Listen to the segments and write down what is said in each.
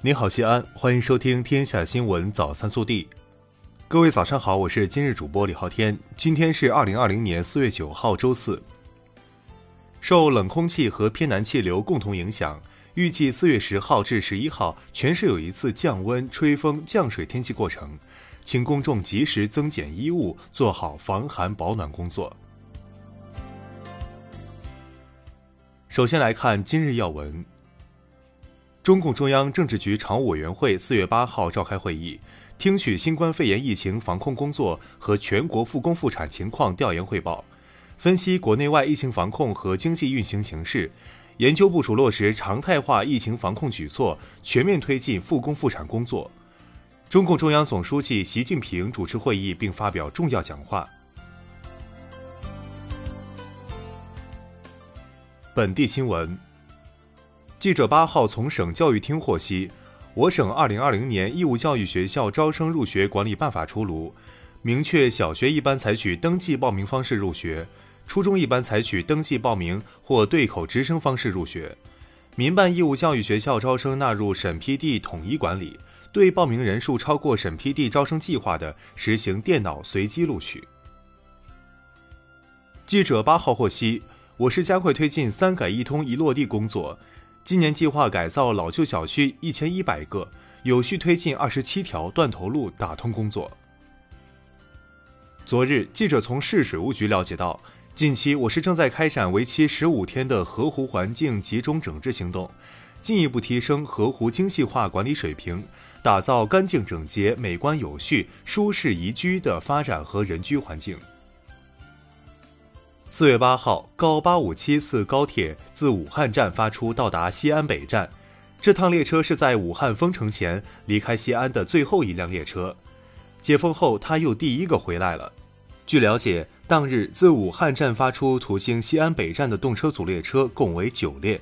你好，西安，欢迎收听《天下新闻早餐速递》。各位早上好，我是今日主播李昊天。今天是二零二零年四月九号，周四。受冷空气和偏南气流共同影响，预计四月十号至十一号全市有一次降温、吹风、降水天气过程，请公众及时增减衣物，做好防寒保暖工作。首先来看今日要闻。中共中央政治局常务委员会四月八号召开会议，听取新冠肺炎疫情防控工作和全国复工复产情况调研汇报，分析国内外疫情防控和经济运行形势，研究部署落实常态化疫情防控举措，全面推进复工复产工作。中共中央总书记习近平主持会议并发表重要讲话。本地新闻。记者八号从省教育厅获悉，我省二零二零年义务教育学校招生入学管理办法出炉，明确小学一般采取登记报名方式入学，初中一般采取登记报名或对口直升方式入学，民办义务教育学校招生纳入审批地统一管理，对报名人数超过审批地招生计划的，实行电脑随机录取。记者八号获悉，我市加快推进“三改一通”一落地工作。今年计划改造老旧小区一千一百个，有序推进二十七条断头路打通工作。昨日，记者从市水务局了解到，近期我市正在开展为期十五天的河湖环境集中整治行动，进一步提升河湖精细化管理水平，打造干净整洁、美观有序、舒适宜居的发展和人居环境。四月八号，高八五七次高铁自武汉站发出，到达西安北站。这趟列车是在武汉封城前离开西安的最后一辆列车。解封后，他又第一个回来了。据了解，当日自武汉站发出途经西安北站的动车组列车共为九列。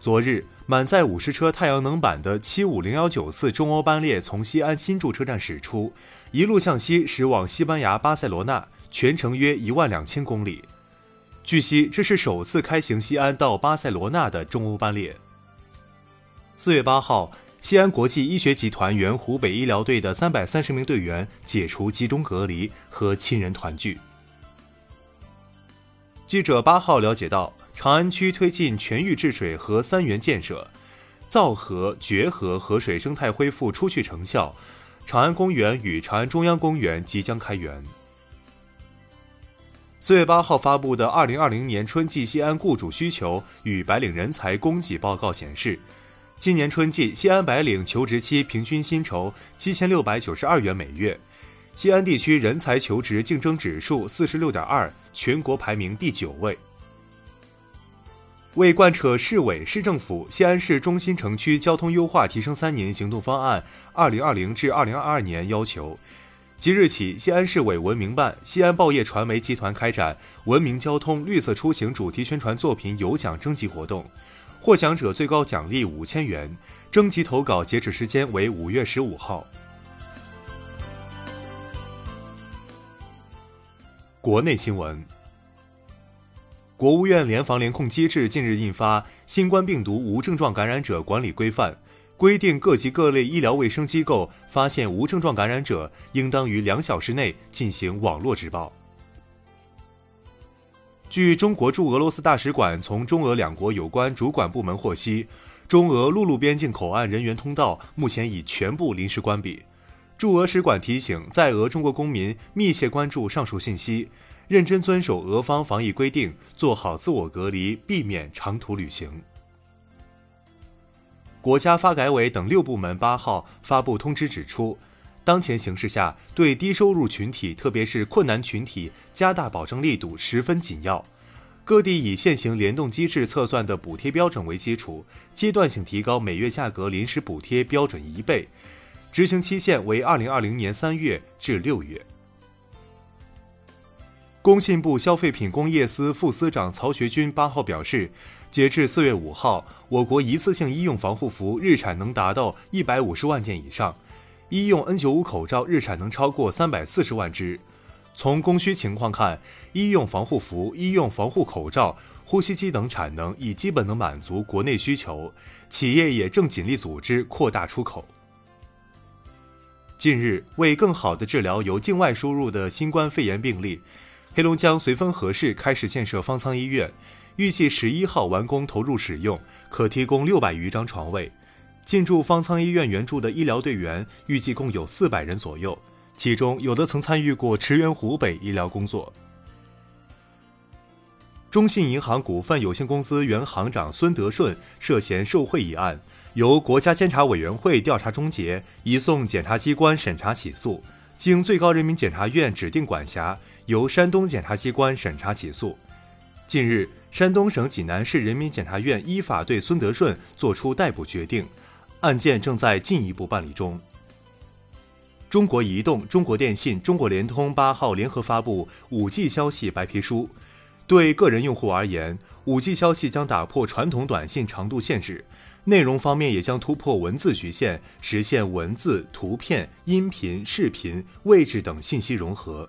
昨日，满载五十车太阳能板的七五零幺九次中欧班列从西安新筑车站驶出，一路向西驶往西班牙巴塞罗那。全程约一万两千公里。据悉，这是首次开行西安到巴塞罗那的中欧班列。四月八号，西安国际医学集团原湖北医疗队的三百三十名队员解除集中隔离，和亲人团聚。记者八号了解到，长安区推进全域治水和三源建设，造河、决河河水生态恢复初具成效，长安公园与长安中央公园即将开园。四月八号发布的《二零二零年春季西安雇主需求与白领人才供给报告》显示，今年春季西安白领求职期平均薪酬七千六百九十二元每月，西安地区人才求职竞争指数四十六点二，全国排名第九位。为贯彻市委市政府西安市中心城区交通优化提升三年行动方案（二零二零至二零二二年）要求。即日起，西安市委文明办、西安报业传媒集团开展文明交通、绿色出行主题宣传作品有奖征集活动，获奖者最高奖励五千元。征集投稿截止时间为五月十五号。国内新闻：国务院联防联控机制近日印发《新冠病毒无症状感染者管理规范》。规定各级各类医疗卫生机构发现无症状感染者，应当于两小时内进行网络直报。据中国驻俄罗斯大使馆从中俄两国有关主管部门获悉，中俄陆路边境口岸人员通道目前已全部临时关闭。驻俄使馆提醒在俄中国公民密切关注上述信息，认真遵守俄方防疫规定，做好自我隔离，避免长途旅行。国家发改委等六部门八号发布通知指出，当前形势下，对低收入群体，特别是困难群体，加大保障力度十分紧要。各地以现行联动机制测算的补贴标准为基础，阶段性提高每月价格临时补贴标准一倍，执行期限为二零二零年三月至六月。工信部消费品工业司副司长曹学军八号表示。截至四月五号，我国一次性医用防护服日产能达到一百五十万件以上，医用 N95 口罩日产能超过三百四十万只。从供需情况看，医用防护服、医用防护口罩、呼吸机等产能已基本能满足国内需求，企业也正尽力组织扩大出口。近日，为更好地治疗由境外输入的新冠肺炎病例，黑龙江绥芬河市开始建设方舱医院，预计十一号完工投入使用，可提供六百余张床位。进驻方舱医院援助的医疗队员预计共有四百人左右，其中有的曾参与过驰援湖北医疗工作。中信银行股份有限公司原行长孙德顺涉嫌受贿一案，由国家监察委员会调查终结，移送检察机关审查起诉，经最高人民检察院指定管辖，由山东检察机关审查起诉。近日，山东省济南市人民检察院依法对孙德顺作出逮捕决定。案件正在进一步办理中。中国移动、中国电信、中国联通八号联合发布五 G 消息白皮书。对个人用户而言，五 G 消息将打破传统短信长度限制，内容方面也将突破文字局限，实现文字、图片、音频、视频、位置等信息融合。